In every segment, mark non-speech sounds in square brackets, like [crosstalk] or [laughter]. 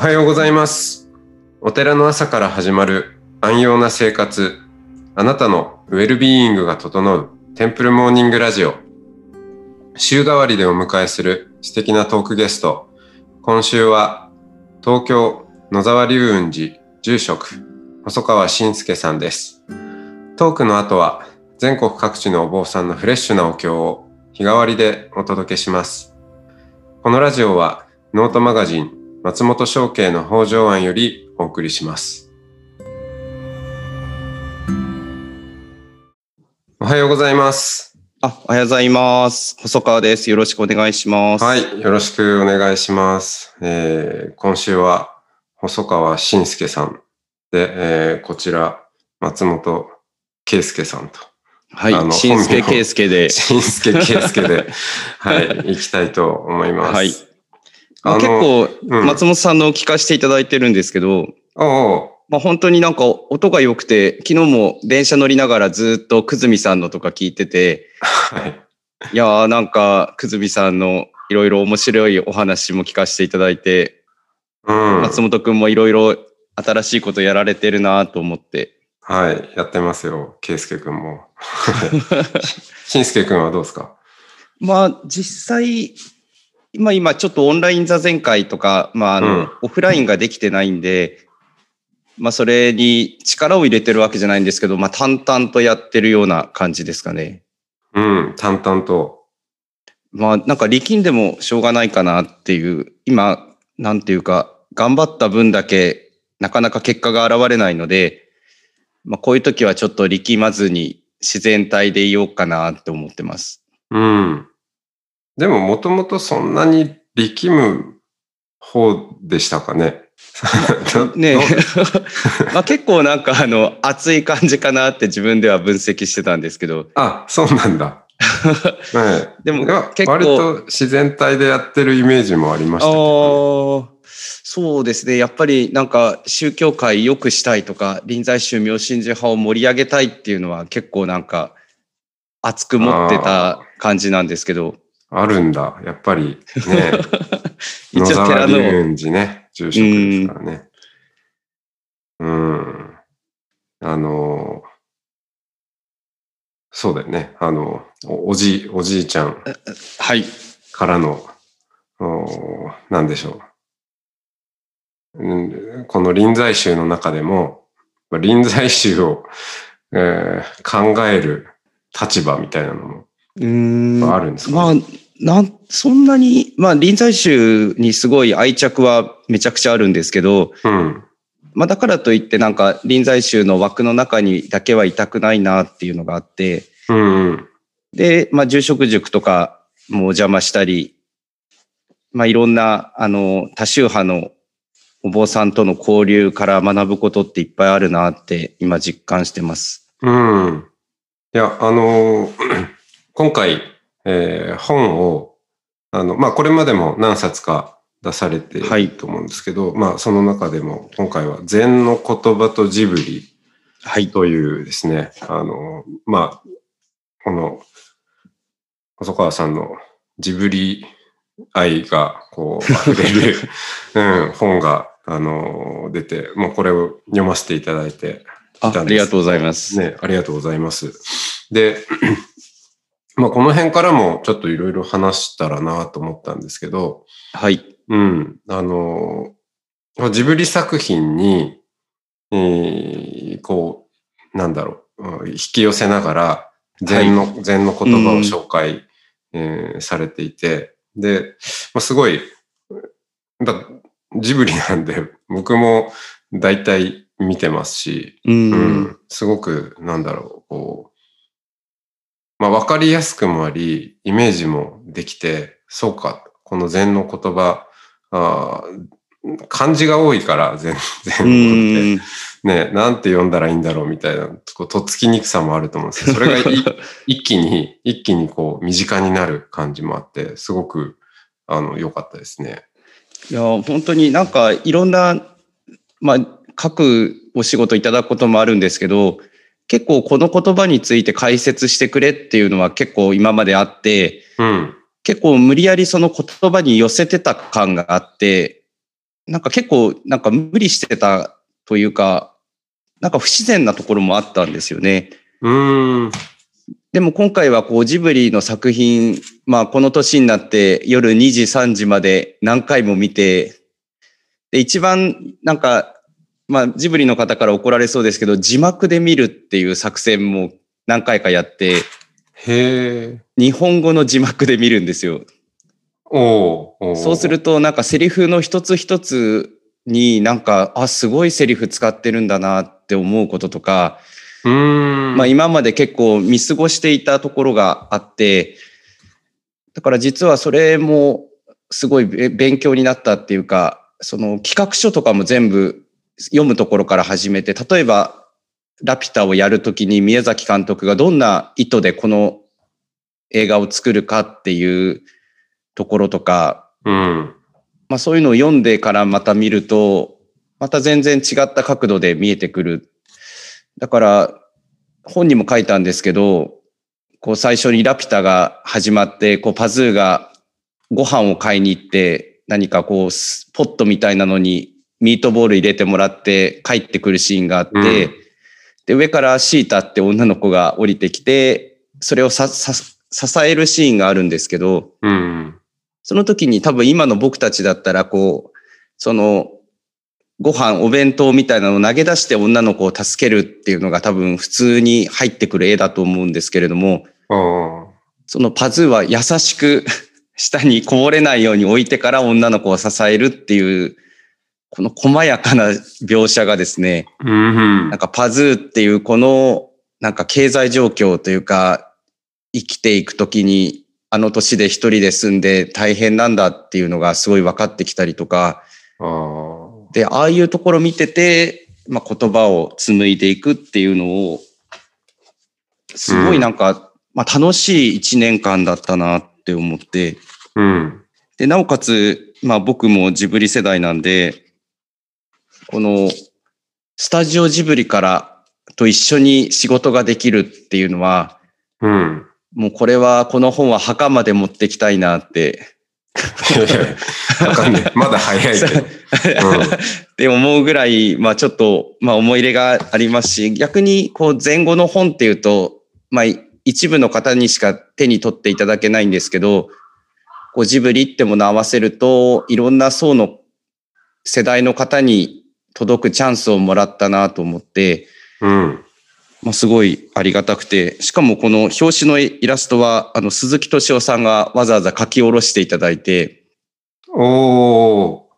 はようございます。お寺の朝から始まる安養な生活。あなたのウェルビーイングが整うテンプルモーニングラジオ。週替わりでお迎えする素敵なトークゲスト。今週は東京野沢龍雲寺住職細川信介さんです。トークの後は全国各地のお坊さんのフレッシュなお経を日替わりでお届けします。このラジオはノートマガジン松本商家の北条庵よりお送りします。おはようございます。あ、おはようございます。細川です。よろしくお願いします。はい、よろしくお願いします。えー今週は細川信介さんで、えーこちら松本圭介さんと、はい。あの新助本名圭介で。[laughs] 信介圭介で、はい、行きたいと思います。はい。まあ、結構、うん松本さんの聞かせていただいてるんですけど、おうまあ、本当になんか音が良くて、昨日も電車乗りながらずっとくずみさんのとか聞いてて、はい。いやーなんかくずみさんのいろいろ面白いお話も聞かせていただいて、うん。松本くんもいろいろ新しいことやられてるなと思って、はい、やってますよ、圭介くんも。[laughs] 信介 [laughs] くんはどうですか？まあ実際、まあ今ちょっとオンライン座禅会とか、まああの、うんオフラインができてないんで、まあそれに力を入れてるわけじゃないんですけど、まあ淡々とやってるような感じですかね。うん、淡々と。まあなんか力んでもしょうがないかなっていう、今、なんていうか、頑張った分だけなかなか結果が現れないので、まあこういう時はちょっと力まずに自然体でいようかなって思ってます。うん。でも、もともとそんなに力む方でしたかね。ね。ど [laughs] まあ結構なんかあの熱い感じかなって自分では分析してたんですけど、あ、そうなんだ。[laughs] ね。えでも結構割と自然体でやってるイメージもありまあしたけど、ーそうですね。やっぱりなんか宗教界良くしたいとか、臨済宗明神寺派を盛り上げたいっていうのは結構なんか熱く持ってた感じなんですけど、あるんだ。やっぱりね、[laughs] 一野沢龍寺ね、住職ですからね。うん。あの、そうだよね。あの、おおじ、おじいちゃんはい。からの、おなんでしょう。うんこの臨済宗の中でも、まあ臨済宗を、えー考える立場みたいなのもうーん。あるんですか、まあ、なん、そんなに、まあ臨済宗にすごい愛着はめちゃくちゃあるんですけど、うん。まあだからといってなんか臨済宗の枠の中にだけはいたくないなっていうのがあって、うんうん。で、まあ住職塾とかもお邪魔したり、まあいろんなあの多宗派のお坊さんとの交流から学ぶことっていっぱいあるなって今実感してます。うん。いや、あのー今回、えー本を、あの、まあ、これまでも何冊か出されていはいると思うんですけど、まあ、その中でも、今回は、禅の言葉とジブリはい。というですね、あのーまあ、この、細川さんのジブリ愛が、こう、溢れる、[laughs] うん、本が、あのー出て、もうこれを読ませていただいて、あありがとうございます。ね、ありがとうございます。で、まあこの辺からもちょっといろいろ話したらなと思ったんですけど、はい。うん、あの、ジブリ作品に、えーこう、なんだろう、うん引き寄せながら、禅の、禅の言葉を紹介、えーされていて、で、まあ、すごい、だジブリなんで、僕も大体見てますし、う。うんん、すごく、なんだろう、こう、まあ、わかりやすくもあり、イメージもできて、そうか、この禅の言葉、あー漢字が多いから、禅、う禅語っん。て。ね、なんて読んだらいいんだろうみたいな、こうとっつきにくさもあると思うんですけど、それがい [laughs] 一気に、一気にこう、身近になる感じもあって、すごく、あの、良かったですね。いや、本当になんかいろんな、まあ、書くお仕事いただくこともあるんですけど、結構この言葉について解説してくれっていうのは結構今まであって、うん。結構無理やりその言葉に寄せてた感があって、なんか結構なんか無理してたというか、なんか不自然なところもあったんですよね。うん。でも今回はこうジブリの作品、まあこの年になって夜2時3時まで何回も見て、で一番なんか、まあジブリの方から怒られそうですけど、字幕で見るっていう作戦も何回かやって、へえ。日本語の字幕で見るんですよ。おーおー。そうするとなんかセリフの一つ一つになんか、あ、すごいセリフ使ってるんだなって思うこととか、うーん。まあ今まで結構見過ごしていたところがあって、だから実はそれもすごいべ勉強になったっていうか、その企画書とかも全部読むところから始めて、例えばラピュタをやるときに宮崎監督がどんな意図でこの映画を作るかっていうところとか、うん。まあそういうのを読んでからまた見ると、また全然違った角度で見えてくる。だから本にも書いたんですけど、こう最初にラピュタが始まって、こうパズーがご飯を買いに行って、何かこうスポットみたいなのにミートボール入れてもらって帰ってくるシーンがあって、うんで、上からシータって女の子が降りてきて、それをささ支えるシーンがあるんですけど、うん。その時に多分今の僕たちだったら、こう、その、ご飯、お弁当みたいなのを投げ出して女の子を助けるっていうのが多分普通に入ってくる絵だと思うんですけれども。そのパズーは優しく [laughs] 下にこぼれないように置いてから女の子を支えるっていう、この細やかな描写がですね、うんなん。かパズーっていうこのなんか経済状況というか生きていくときにあの年で一人で住んで大変なんだっていうのがすごい分かってきたりとか。で、ああいうところ見てて、まあ、言葉を紡いでいくっていうのを、すごいなんか、まあ、楽しい一年間だったなって思って、うん。で、なおかつ、まあ僕もジブリ世代なんで、このスタジオジブリからと一緒に仕事ができるっていうのは、うん。もうこれは、この本は墓まで持ってきたいなって、いやいやわかんない。まだ早いけど。[laughs] って思うぐらい、まあちょっと、まあ思い入れがありますし、逆にこう前後の本っていうと、まあ一部の方にしか手に取っていただけないんですけど、こうジブリってものを合わせると、いろんな層の世代の方に届くチャンスをもらったなと思って、うん。まあ、すごいありがたくて、しかもこの表紙のイラストは、あの、鈴木敏夫さんがわざわざ書き下ろしていただいて、おー。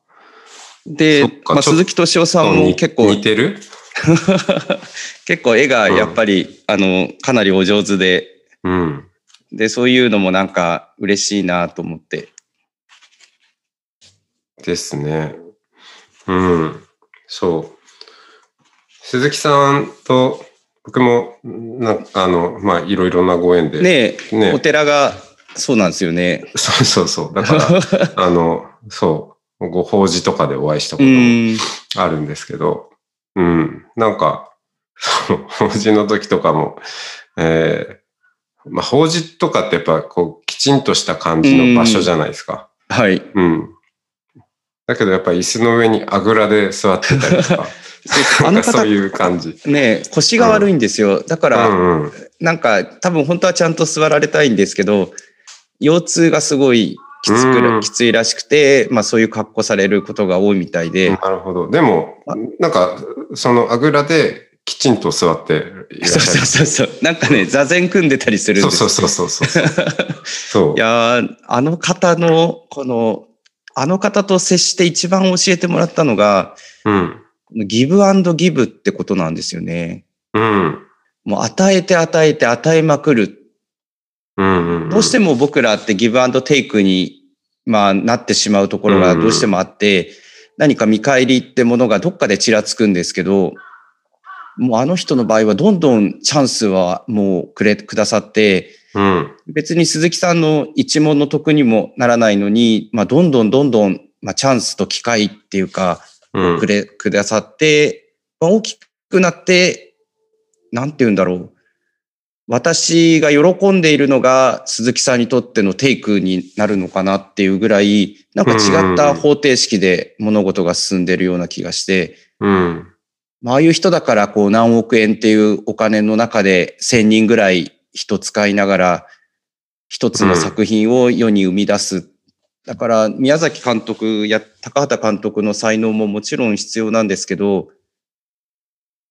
でまあ、鈴木敏夫さんもに結構似、てる？[laughs] 結構絵がやっぱり、あの、かなりお上手で、うん。で、そういうのもなんか嬉しいなと思って。ですね。うん。そう。鈴木さんと僕も、なあの、まあ、いろいろなご縁で。ねえ、ねお寺が、そうなんですよね。そうそうそう。だから、[laughs] あの、そう、ご法事とかでお会いしたこうともん。あるんですけど、うん、なんか、そう法事の時とかも、えーまあ、法事とかってやっぱこう、きちんとした感じの場所じゃないですか。はい。うん。だけどやっぱ椅子の上にあぐらで座ってたりとか、[laughs] そうあの方そう、いう感じ。ねえ、腰が悪いんですよ。だかうら、んうん。なんか多分本当はちゃんと座られたいんですけど、腰痛がすごいきつくうんきついらしくて、まあそういう格好されることが多いみたいで、なるほど。でもあ、なんか、そのあぐらできちんと座っていらっそうしゃる。そうそうそう。なんかね、座禅組んでたりするんですそうそうそうそうそう。そう [laughs] い。やーあの方の、この、あの方と接して一番教えてもらったのが、うん。ギブアンドギブってことなんですよね。うん。もう与えて与えて与えまくる。うんうん。どうしても僕らってギブアンドテイクに、まあ、なってしまうところがどうしてもあって、何か見返りってものがどっかでちらつくんですけど、もうあの人の場合はどんどんチャンスはもうくれ、くださって、うん。別に鈴木さんの一問の得にもならないのに、まあ、どんどんどんどん、まあ、チャンスと機会っていうか、うんく。れ、くださって、まあ、大きくなって、なんて言うんだろう。私が喜んでいるのが鈴木さんにとってのテイクになるのかなっていうぐらい、なんか違った方程式で物事が進んでるような気がして、うん。まあああいう人だからこう何億円っていうお金の中で1000人ぐらい人使いながら一つの作品を世に生み出す。だから宮崎監督や高畑監督の才能ももちろん必要なんですけど、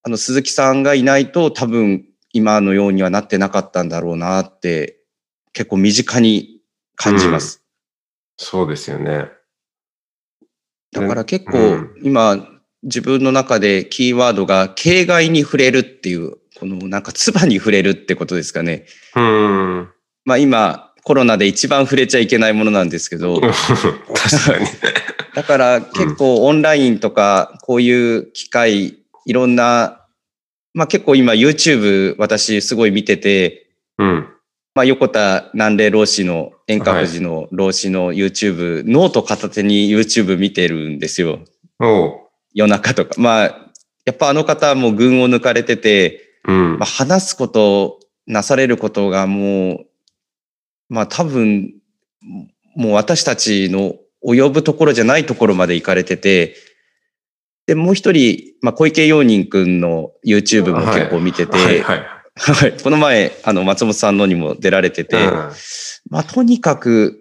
あの鈴木さんがいないと多分今のようにはなってなかったんだろうなって結構身近に感じます。そうですよね。だから結構うん今自分の中でキーワードが形骸に触れるっていう、このなんか唾に触れるってことですかね。うん。まあ今コロナで一番触れちゃいけないものなんですけど、[laughs] 確かに。だから結構オンラインとかこういう機会、いろんな、まあ結構今 YouTube 私すごい見てて、うん。まあ横田南霊老師の遠隔寺の老師の YouTube、ノート片手に YouTube 見てるんですよ。おう。夜中とか。まあ、やっぱあの方はもう群を抜かれてて、うんまあ、。話すこと、なされることがもう、まあ多分、もう私たちの及ぶところじゃないところまで行かれてて、で、もう一人、まあ小池陽人くんの YouTube も結構見てて、はいはい。はいこの前、あの、松本さんのにも出られてて、うんまあとにかく、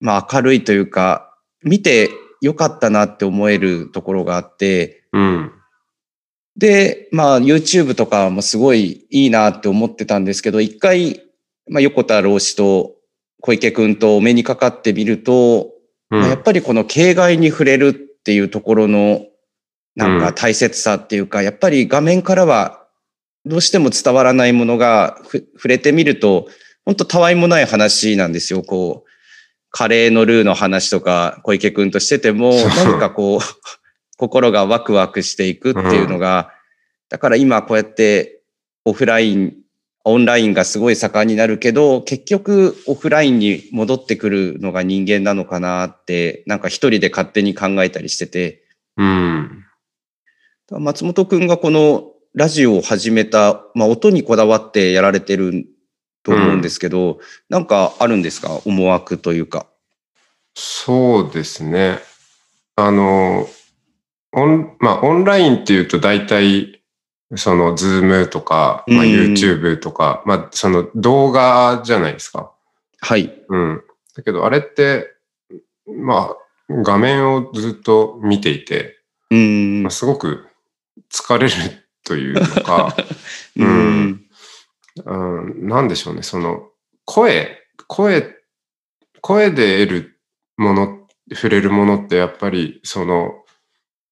まあ明るいというか、見てよかったなって思えるところがあって、うん。で、まあ YouTube とかもすごいいいなって思ってたんですけど、一回、まあ横田老師と小池くんとお目にかかってみると、うん。まあやっぱりこの形骸に触れるっていうところのなんかうん。大切さっていうか、やっぱり画面からはどうしても伝わらないものがふ触れてみると、本当たわいもない話なんですよ。こう、カレーのルーの話とか小池くんとしてても、何かこう、心がワクワクしていくっていうのが、だから今こうやってオフライン、オンラインがすごい盛んになるけど、結局オフラインに戻ってくるのが人間なのかなって、なんか一人で勝手に考えたりしてて、うん。松本くんがこのラジオを始めた、まあ音にこだわってやられてると思うんですけど、なんかあるんですか？思惑というか。そうですね。あの、オン、まあ、オンラインっていうと大体、その、 Zoom とか、まあ、うん YouTube とか、まあ、その動画じゃないですか。はい。うん。だけど、あれって、まあ、画面をずっと見ていて、うーんまあ、。すごく疲れるというのか、[laughs] うーん。うん、なんでしょうね、その、声、声、声で得るもの、触れるものってやっぱり、その、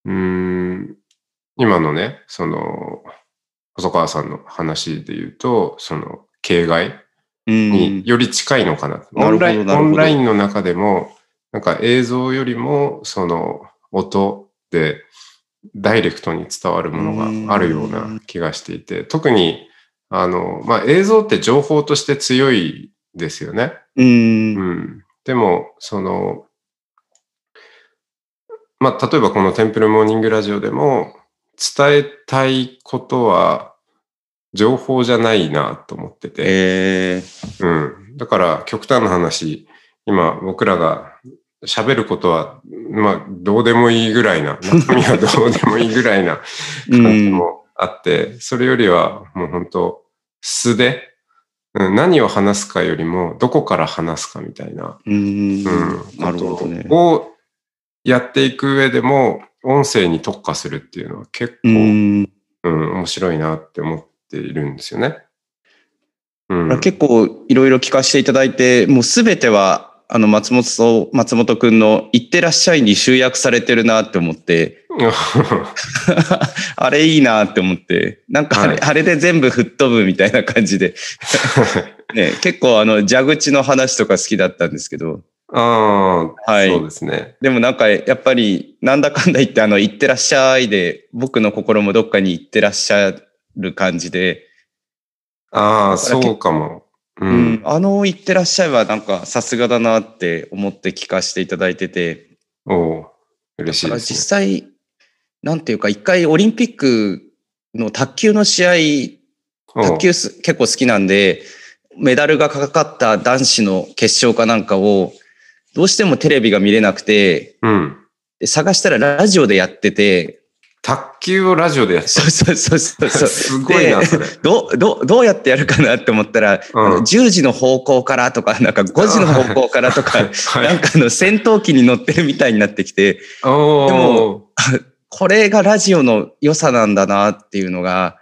うーん、今のね、その、細川さんの話で言うと、その、形骸うんにより近いのかな。オンライン、オンラインの中でも、なんか映像よりも、その、音で、ダイレクトに伝わるものがあるような気がしていて、特に、あの、まあ、映像って情報として強いですよね。うーん。うん。でも、その、まあ、例えばこのテンプルモーニングラジオでも、伝えたいことは、情報じゃないなと思ってて。えー、うん。だから、極端な話、今、僕らが喋ることは、まあ、どうでもいいぐらいな、中身はどうでもいいぐらいな [laughs] 感じもあって、それよりは、もう本当素で、うん、何を話すかよりも、どこから話すかみたいな、うーん。うん、なるほどね。をやっていく上でも、音声に特化するっていうのは結構、うーん。うん、面白いなって思っているんですよね。うん。結構いろいろ聞かせていただいて、もうすべては、あの、松本と、松本くんの、いってらっしゃいに集約されてるなって思って、[laughs] あれいいなって思って、なんかあれ,、はいあれで全部吹っ飛ぶみたいな感じで、[laughs] ね、結構あの、蛇口の話とか好きだったんですけど、ああ、はいそうですね。でもなんかやっぱり、なんだかんだ言ってあの、いってらっしゃいで、僕の心もどっかに行ってらっしゃる感じで、ああ、そうかも。ううんん。あの、いってらっしゃいはなんかさすがだなって思って聞かせていただいてて、おう嬉しいですね。実際、なんていうか、一回オリンピックの卓球の試合卓球す結構好きなんで、メダルがかかった男子の決勝かなんかを、どうしてもテレビが見れなくて、うん。で探したらラジオでやってて、卓球をラジオでやってそうそうそうそうそう。[laughs] すごいな、でそれ。どう、どう、どうやってやるかなって思ったら、うんあの10時の方向からとか、なんか5時の方向からとか、[laughs] はいなんかあの戦闘機に乗ってるみたいになってきて、でも [laughs] これがラジオの良さなんだなっていうのが、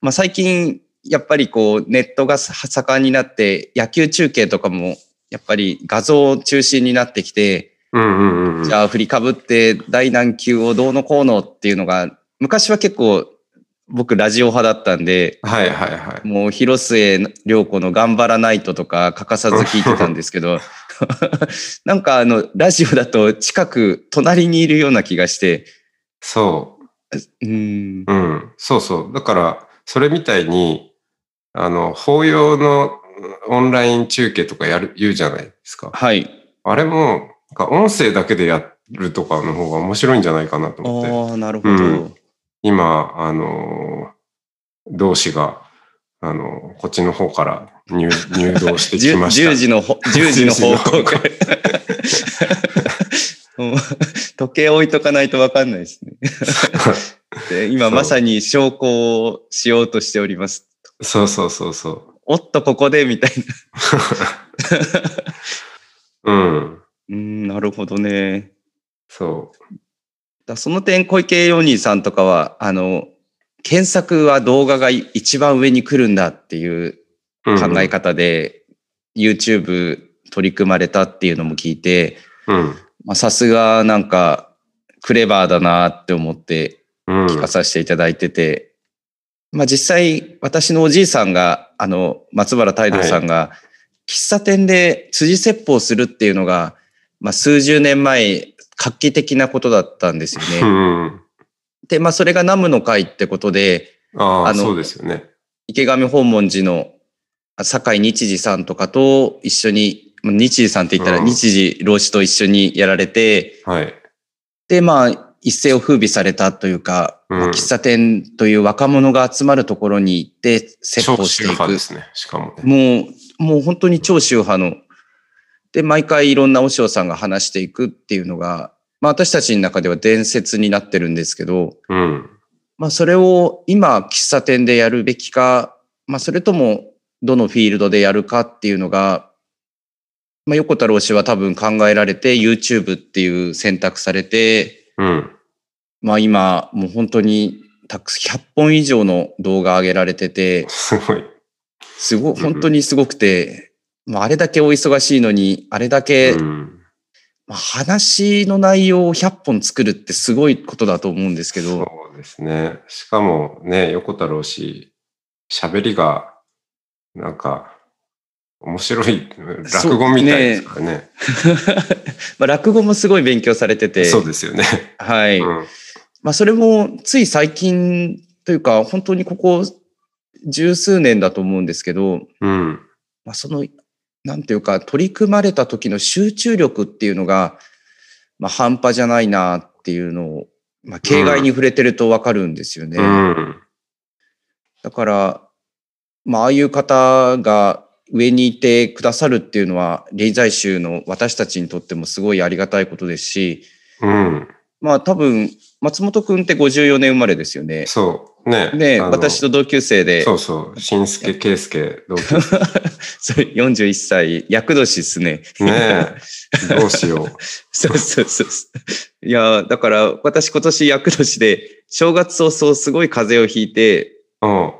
まあ最近やっぱりこうネットが盛んになって野球中継とかもやっぱり画像中心になってきて、うんうんうん。じゃあ振りかぶって第何球をどうのこうのっていうのが、昔は結構僕ラジオ派だったんで、はいはいはい。もう広末涼子の頑張らないととか欠かさず聞いてたんですけど、[laughs] なんかあの、ラジオだと近く隣にいるような気がして、そう。うん、うん、そうそう。だから、それみたいに、あの、法要のオンライン中継とかやる、言うじゃないですか。はい。あれも、音声だけでやるとかの方が面白いんじゃないかなと思って。ああ、なるほど。うん今、あの、同志が、あの、こっちの方から入 [laughs] 入道してき 10, ました。10時のほ、[laughs] 10時の方向から。[laughs] 時計置いとかないとわかんないですね。で今まさに証拠をしようとしております。そうそうそうそう。おっと、ここでみたいな。うん。うん、なるほどね。そだその点、小池ヨニーさんとかは、あの、検索は動画が一番上に来るんだっていうう。考え方で、YouTube 取り組まれたっていうのも聞いて、さすがなんかクレバーだなって思ってうん。聞かさせていただいてて、まあ実際私のおじいさんが、あの、松原太郎さんが、喫茶店で辻説法するっていうのが、まあ数十年前、画期的なことだったんですようね。ん。で、まあそれがナムの会ってことで、ああ、あのそうですよね。池上訪問寺のあ酒井日次さんとかと一緒に、まあ日次さんって言ったらうん日次老子と一緒にやられて、はい。で、まあ、一世を風靡されたというか、うんまあ喫茶店という若者が集まるところに行って説超法していく。宗派ですね。しかもね。もう、もう本当に超宗派の。で、毎回いろんな和尚さんが話していくっていうのが、まあ私たちの中では伝説になってるんですけど、うん。まあそれを今喫茶店でやるべきか、まあそれともどのフィールドでやるかっていうのが、まあ横田老師は多分考えられて YouTube っていう選択されて、うん。まあ今もう本当にたく100本以上の動画上げられてて、すごい。すご、ん本当にすごくて、まああれだけお忙しいのに、あれだけ、うん。まあ話の内容を100本作るってすごいことだと思うんですけど、そうですね。しかもね、横太郎氏、喋りが、なんか、面白い、落語みたいですからね。[laughs] まあ落語もすごい勉強されてて、そうですよね。はい。うん。まあそれもつい最近というか、本当にここ十数年だと思うんですけど、うん。まあその、なんていうか、取り組まれた時の集中力っていうのが、まあ半端じゃないなっていうのを、まあ形骸に触れてるとわかるんですよね。うん。だから、まあああいう方が上にいてくださるっていうのは、臨済宗の私たちにとってもすごいありがたいことですし、うん。まあ多分、松本くんって54年生まれですよね。そう。ね。ね私と同級生で、そうそう。新助圭介同級生。[laughs] それ41歳、厄年ですね。ねえ。どうしよ [laughs] そうそうそう。いや、だから私今年厄年で、正月早々すごい風邪をひいて、う。うん。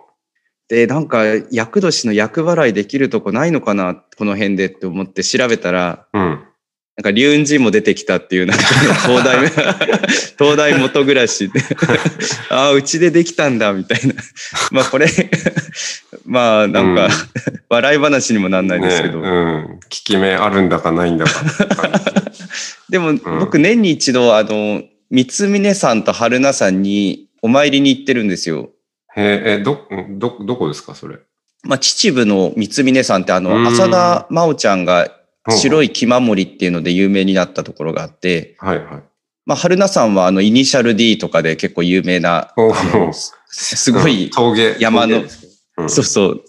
で、なんか厄年の厄払いできるとこないのかな、この辺でって思って調べたら、うん。なんか龍雲寺も出てきたっていう、なんか [laughs] 東大、東大元暮らしで、[laughs] ああ、うちでできたんだ、みたいな。[laughs] まあこれ、まあなんか、うん笑い話にもなんないですけど、ねうん。効き目あるんだかないんだか。でも僕年に一度、あの、三峰さんと春菜さんにお参りに行ってるんですよ。へえ、え、ど、ど、どこですか、それ？まあ秩父の三峰さんってあの、うん浅田真央ちゃんが白い。い木守っていうので有名になったところがあって、はいはい。まあ春菜さんはあの、イニシャル D とかで結構有名な、すすごい [laughs] 峠。山のうんそうそう。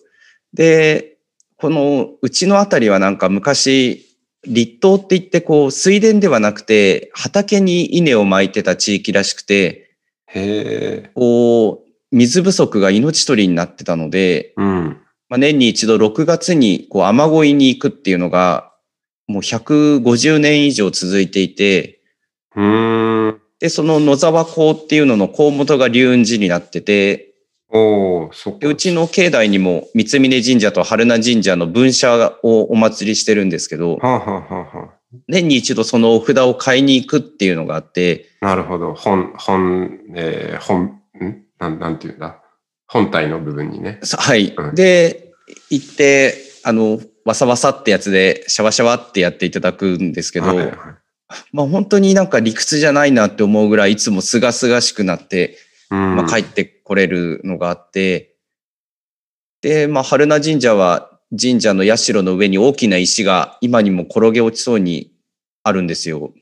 で、このうちのあたりはなんか昔、立冬って言ってこう水田ではなくて畑に稲をまいてた地域らしくて、へえ。こう水不足が命取りになってたので、うん。まあ、年に一度6月にこう雨乞いに行くっていうのがもう150年以上続いていて、うーん。で、その野沢港っていうのの港元が龍雲寺になってて、おお、そっうちの境内にも三峯神社と春名神社の分社をお祭りしてるんですけど、はあ、はあはあは年に一度そのお札を買いに行くっていうのがあって、あ、なるほど。本、本、えー、本、んなん、なんていうんだ。本体の部分にね。さはい。うんで、行って、あの、わさわさってやつでシャワシャワってやっていただくんですけど、はいはいまあ本当になんか理屈じゃないなって思うぐらいいつも清々しくなって、うん。まあ、帰ってこれるのがあって、で、まあ、春名神社は神社の社の上に大きな石が今にも転げ落ちそうにあるんですよ。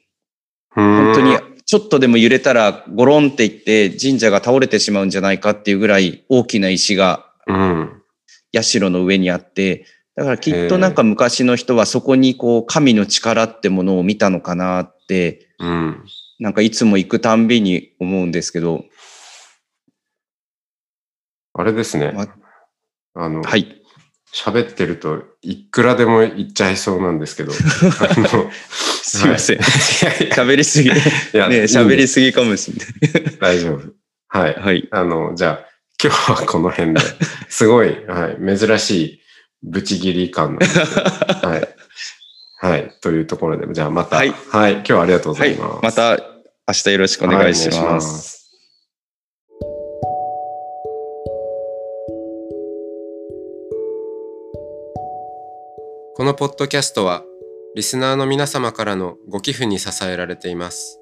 本本当にちょっとでも揺れたらゴロンっていって神社が倒れてしまうんじゃないかっていうぐらい大きな石がうん。社の上にあって、だからきっとなんか昔の人はそこにこう神の力ってものを見たのかなって、うん。なんかいつも行くたんびに思うんですけど、あれですね。まあの、はい。喋ってるといくらでも言っちゃいそうなんですけど。[laughs] すいません。喋りすぎ。ねいや喋りすぎかもしれない。大丈夫。はい。はい。あの、じゃあ、今日はこの辺で、[laughs] すごい、はい、珍しいブチギリ感なんですけど、はい。はい。というところで、じゃあまた、ははいい、今日はありがとうござはいいます。。また明日よろしくお願いしはお願いこのポッドキャストは、リスナーの皆様からのご寄付に支えられています。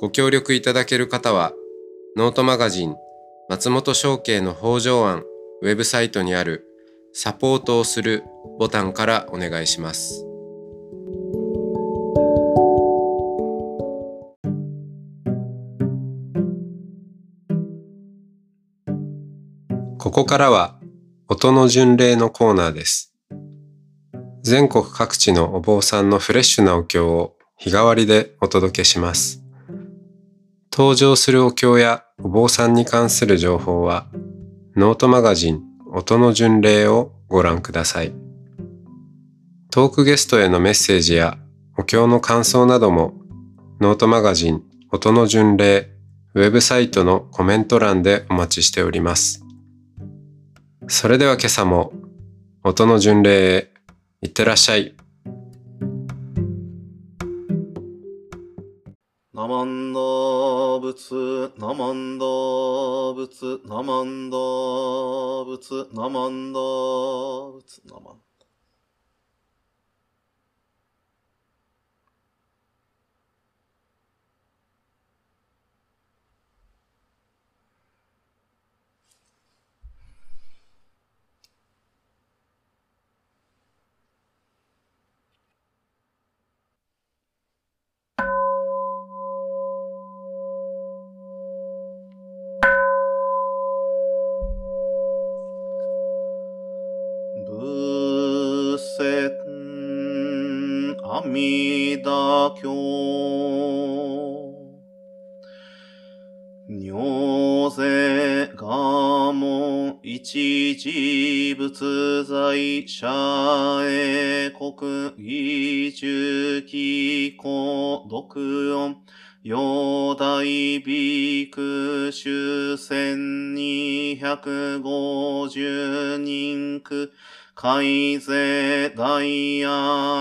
ご協力いただける方は、ノートマガジン、松本商家の北条案ウェブサイトにあるサポートをするボタンからお願いします。ここからは音の巡礼のコーナーです。全国各地のお坊さんのフレッシュなお経を日替わりでお届けします。登場するお経やお坊さんに関する情報はノートマガジン音の巡礼をご覧ください。トークゲストへのメッセージやお経の感想などもノートマガジン音の巡礼ウェブサイトのコメント欄でお待ちしております。それでは今朝も音の巡礼へいってらっしゃい。ナマンダ仏、ナマンダ仏、ナマンダ仏、ナマンダ仏、ナマン仏説阿弥陀経尿税我門一時仏在者へ国義中期公独音陽大ビク主千二百五十人区。改正大や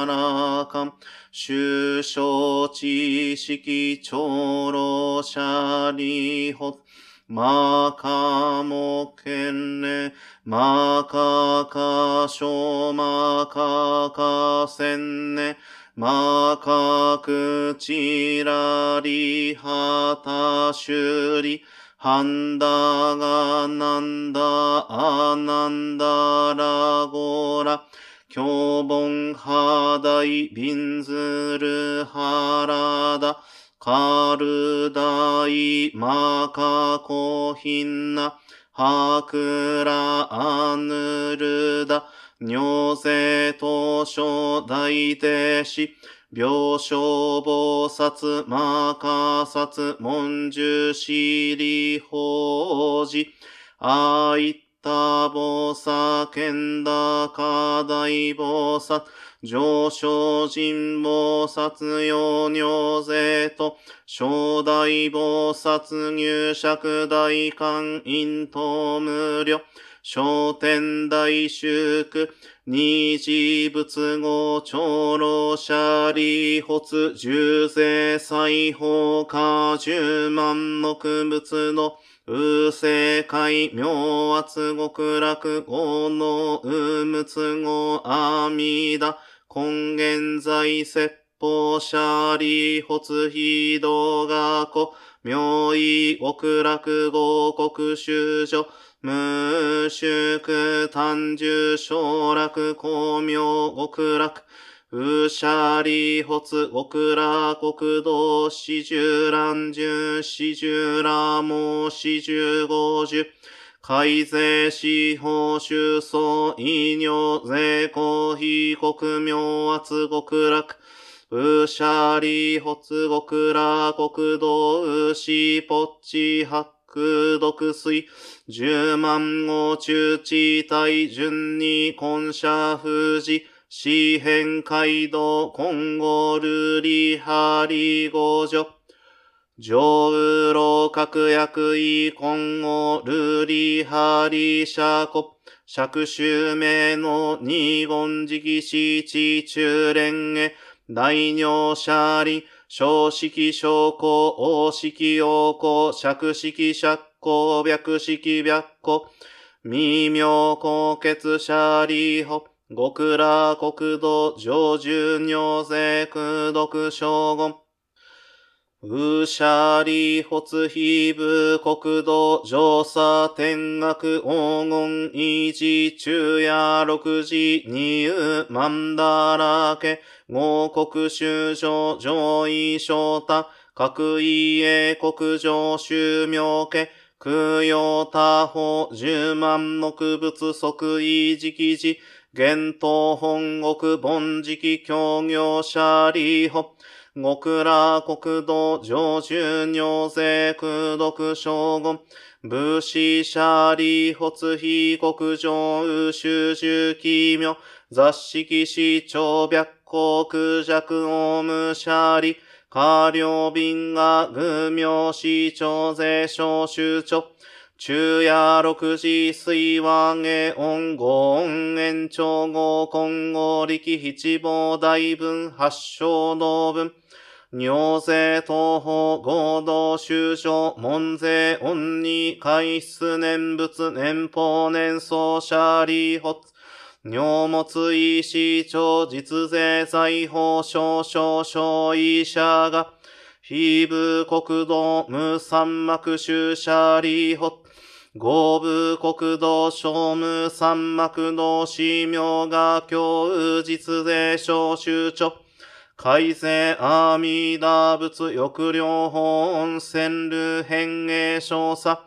らか、修正知識長老者理法、まかもけんね、まかかしょうまかかせんね、まかくちらりはたしゅり、ハンダガナンダアナンダラゴラ。教本ハダイビンズルハラダ。カルダイマカコヒンナ。はくらあぬるだ、尿税当初大帝師、病床菩薩、マカサツ、文殊シリ法事、あいった菩薩、剣高大菩薩、上昇人菩薩、用尿税と、正大菩薩、入釈大観陰と無料、商天大祝、二次仏語、長老者利発、十税裁法化、十万の仏の、右世界、妙圧極楽、王の有仏語、阿弥陀、根源在説法者利発、非道学子、妙意極楽合国修女、無宿単樹昇楽光明極楽。うしゃりほつ極楽国道四十乱十四十羅網四十五十。改税司法収総医療税公費国明圧極楽。うしゃりほつ極楽国道うしぽっち八毒水、十万号中地帯順に根社富士、四辺街道、今後ルリハリ五女。上右老各役位、今後ルリハリ社国。釈州名の二言直死地中連へ、大尿車輪、小式小公、大式王公、尺式尺公、白式白公、微妙高血者利法、極楽国土、上重尿性空毒小言、うしゃり発非部国土上差天学黄金維持中夜六時二右万だらけ合国修上上位昇太各位英国上修明家空用他法十万の区物即位直時現東本国本直協業者利法極楽国土上州尿税空毒将軍、武士者利発非国上宇宙重奇妙、雑式市長白国弱オム者利、下領便が愚名市長税小州長、昼夜六時水和下音語音延長語今後力七望大分八小道分、尿税東方合同修正門税恩に回出念仏年法年総者利発。尿物医師長実税財法少々小医者が。非部国道無三幕修者利発。合部国道小無三幕道市名が教実税小修長改正阿弥陀仏抑量法温泉流変営少佐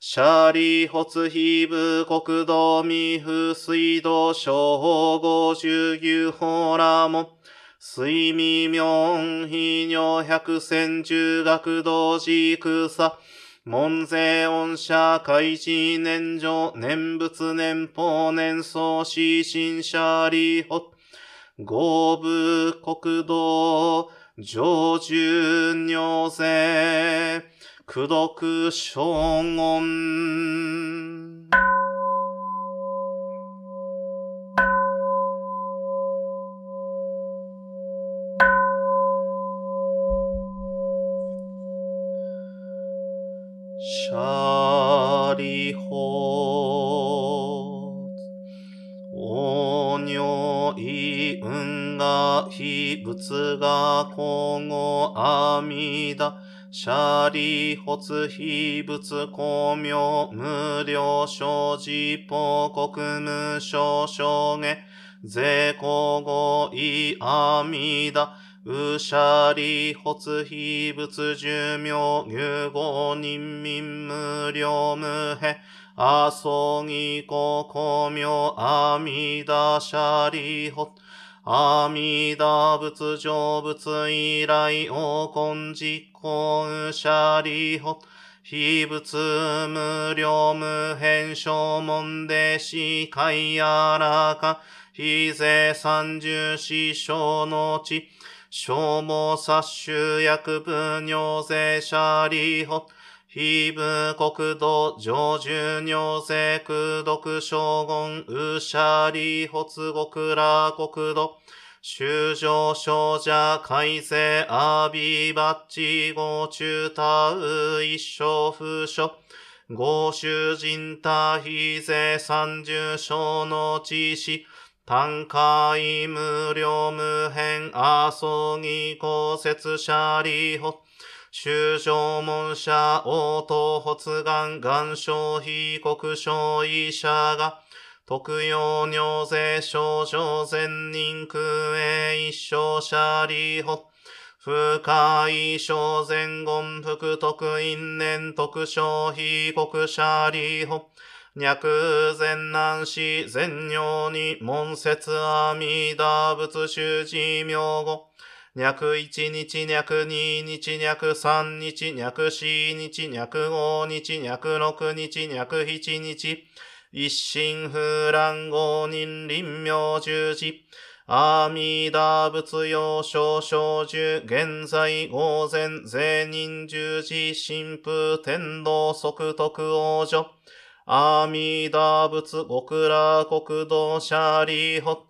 シャーリー発非部国道未風水道小五十牛法ラモン水味明非尿百戦十学道寺草門税恩社開示年上念仏年法年創始新社利発合部国道上重尿税苦毒将軍非仏が今後阿弥陀。シャリ発非仏公明無料生寺報国無償証下。税公語意阿弥陀。うしゃり発非仏寿命、牛合人民無料無へ、阿蘇義国名阿弥陀。シャリホ阿弥陀仏成仏以来王根実行シャリホ非仏無量無変小門で死海やらか非税三十四小の地消耗殺種薬部尿税シャリホ非部国土上重尿税空毒将軍ウシャリ発極ら国土修上少者改正アビバッチゴ中タウ一生不所。合衆人他非税三十小の知識。単海無料無変阿蘇義公説者理法修正門者応答発願願書非国書医者が特用尿税症状善人空営一生者理法不可小前言福徳因年特賞非国者理法脈前難死前尿に門説阿弥陀仏修持名語。脈一日、脈二日、脈三日、脈四日、脈五日、脈六日、脈七日、一心不乱五人臨妙十字。阿弥陀仏用少少寿、現在午前、税人十字、神父天道即徳王女。阿弥陀仏極楽国道シャリホ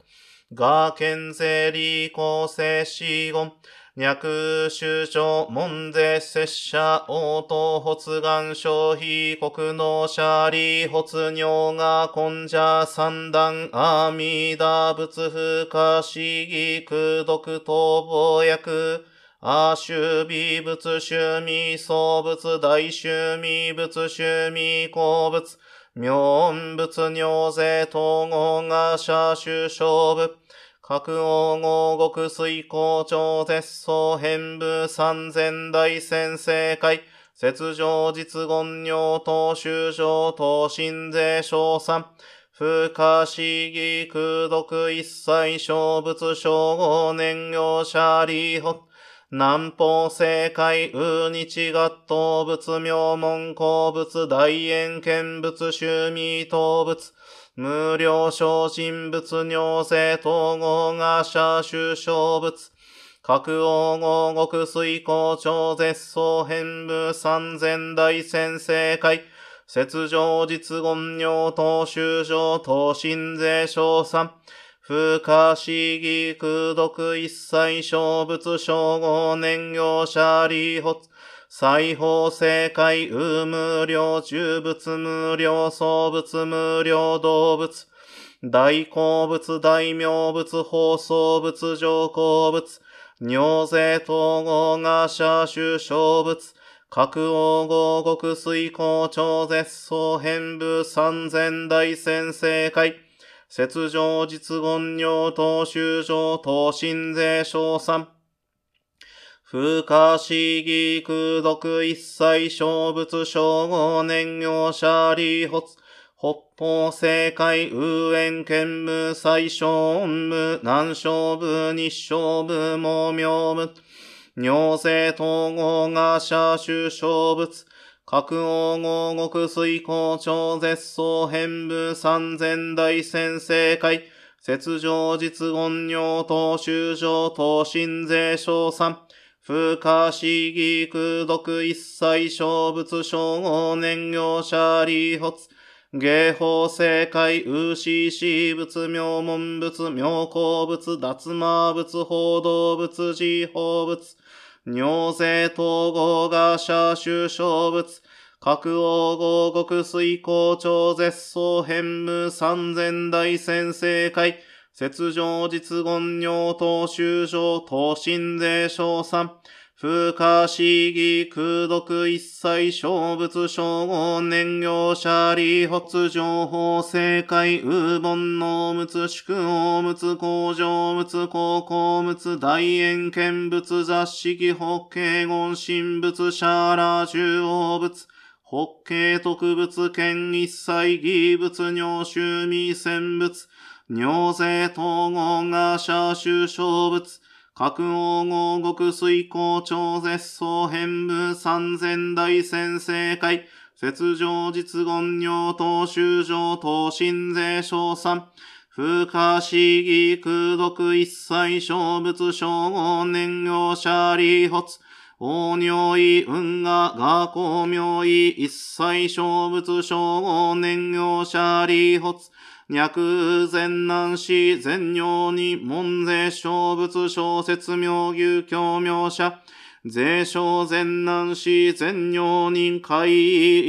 が県税理公正死言、脈主張門税拙者応答発願消費国のシャリ発尿が根者三段阿弥陀仏不可思議空毒逃亡薬阿修美仏修味創仏大修味仏修味公仏妙仏尿税統合が社主勝負。各王合国水校長絶相変部三千大先生会。雪上実言尿等修上等新税賞賛。不可思議空毒一切小仏称号年業者理法。南方正解、う日合動物、名門公物、大円見物、趣味動物、無料小人物、尿性統合が社首小物、各王合国水校長絶相変部三千大先生会、雪上実言尿等修上等新税賞賛、不可思議空毒一切小仏称号年業者理発裁縫正解有無量重物無量創物無量動物大好物大名物放送物上好物尿税統合が社主小物各王合国水校長絶相変部三千大先生会雪上実言尿等修上等新税賞賛。不可思議空毒一切小仏称号年業者理発。北方正解、右縁剣部、最小音部、南小部、日小部、毛明部。尿税統合が社主小仏。各王合国水校長絶相変部三千大先生会、雪上実言尿等修上等新税賞賛、不可思議空毒一切小仏称号年業者理発、芸法正解、ウシシ仏、妙門仏、妙高仏、脱魔仏、報道仏、自法仏、尿税統合が社首小仏、各王合国水校長絶相変無三千大先生会、雪上実言尿等修上等新税賞賛、不可思議空毒一切小仏称号年業者理発情報正解、ウーボンの仏宿王仏工場仏高校仏大円見仏雑式法慶言神仏シャーラ中央仏北慶特物権一切義物尿臭味線物、尿税統合が社収小物、各王合国水光超絶相変部三千大先生会、雪上実言尿等修上等新税賞賛、不可思議空毒一切小物小号年業者利発、王尿意運河学校名医一切小物小号年業者利発、脈全難死全尿に門税小物小説妙牛教名者、税小全難死全尿人会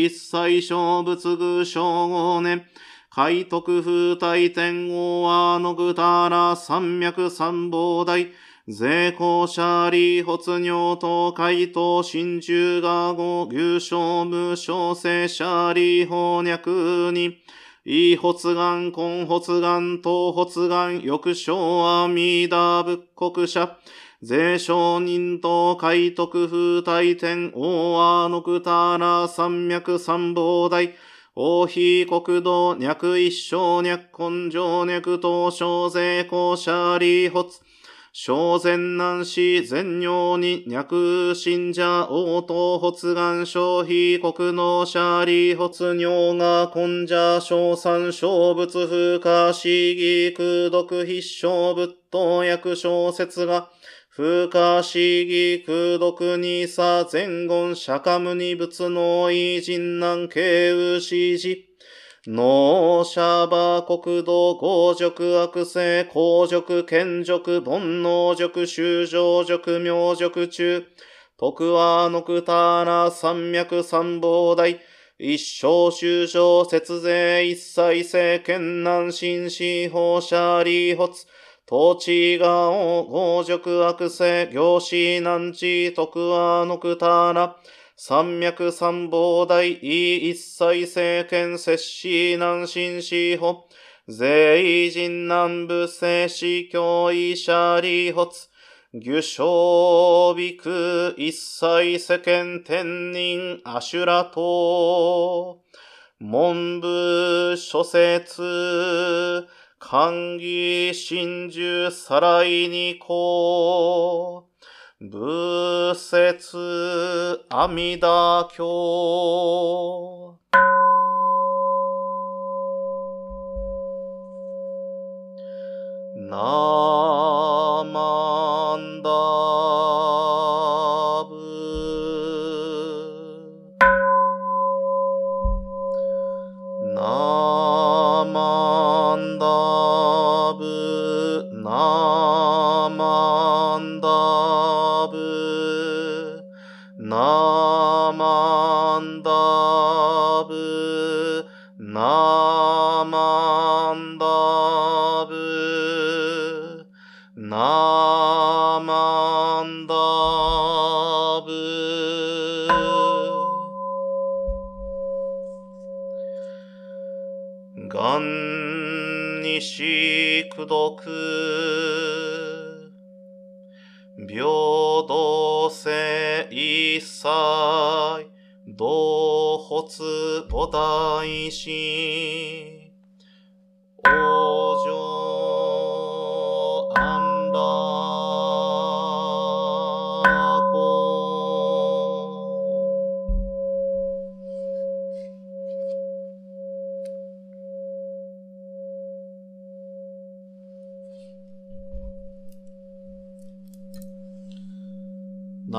一切小物具小号年、海徳風大天王はのぐたら三脈三宝大、税公者利発尿等海東真珠が語牛小無小生者利法脈に、異発願、根発願、東発願、翌小阿弥陀仏国者、税商人と海徳風大天王阿のくたら三脈三宝大、王妃国土、脈一生、脈根性、脈東小税公者利発、小善難死全尿に脈信者応答発願消費国の者利発尿が根者小三小仏風化市議空毒必勝仏等薬小説が風化市議空毒にさ前言釈迦無二仏の偉人難慶右指示農者馬国土合塾悪性公塾賢塾煩悩塾修上塾明塾中。徳和のくたら三脈三宝大一生修上節税一切政権難心司法者利発。統治が合塾悪性行師難地徳和のくたら三脈三宝大一切政権摂氏南進司法、税人南部政司教医者利発、愚将美空一切世間天人アシュラ等、文部諸説、歓義真珠さらいにこう、仏説阿弥陀経。なま菩提心往生安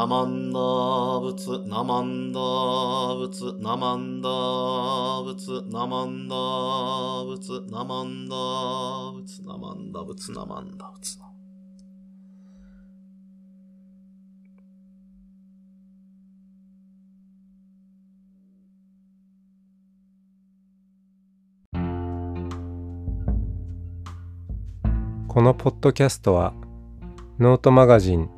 マンダー仏、ナマンダー仏、ナマンダー仏、ナマンダー仏、ナマンダー仏、ナマンダー仏、ナマンダー仏。このポッドキャストはノートマガジン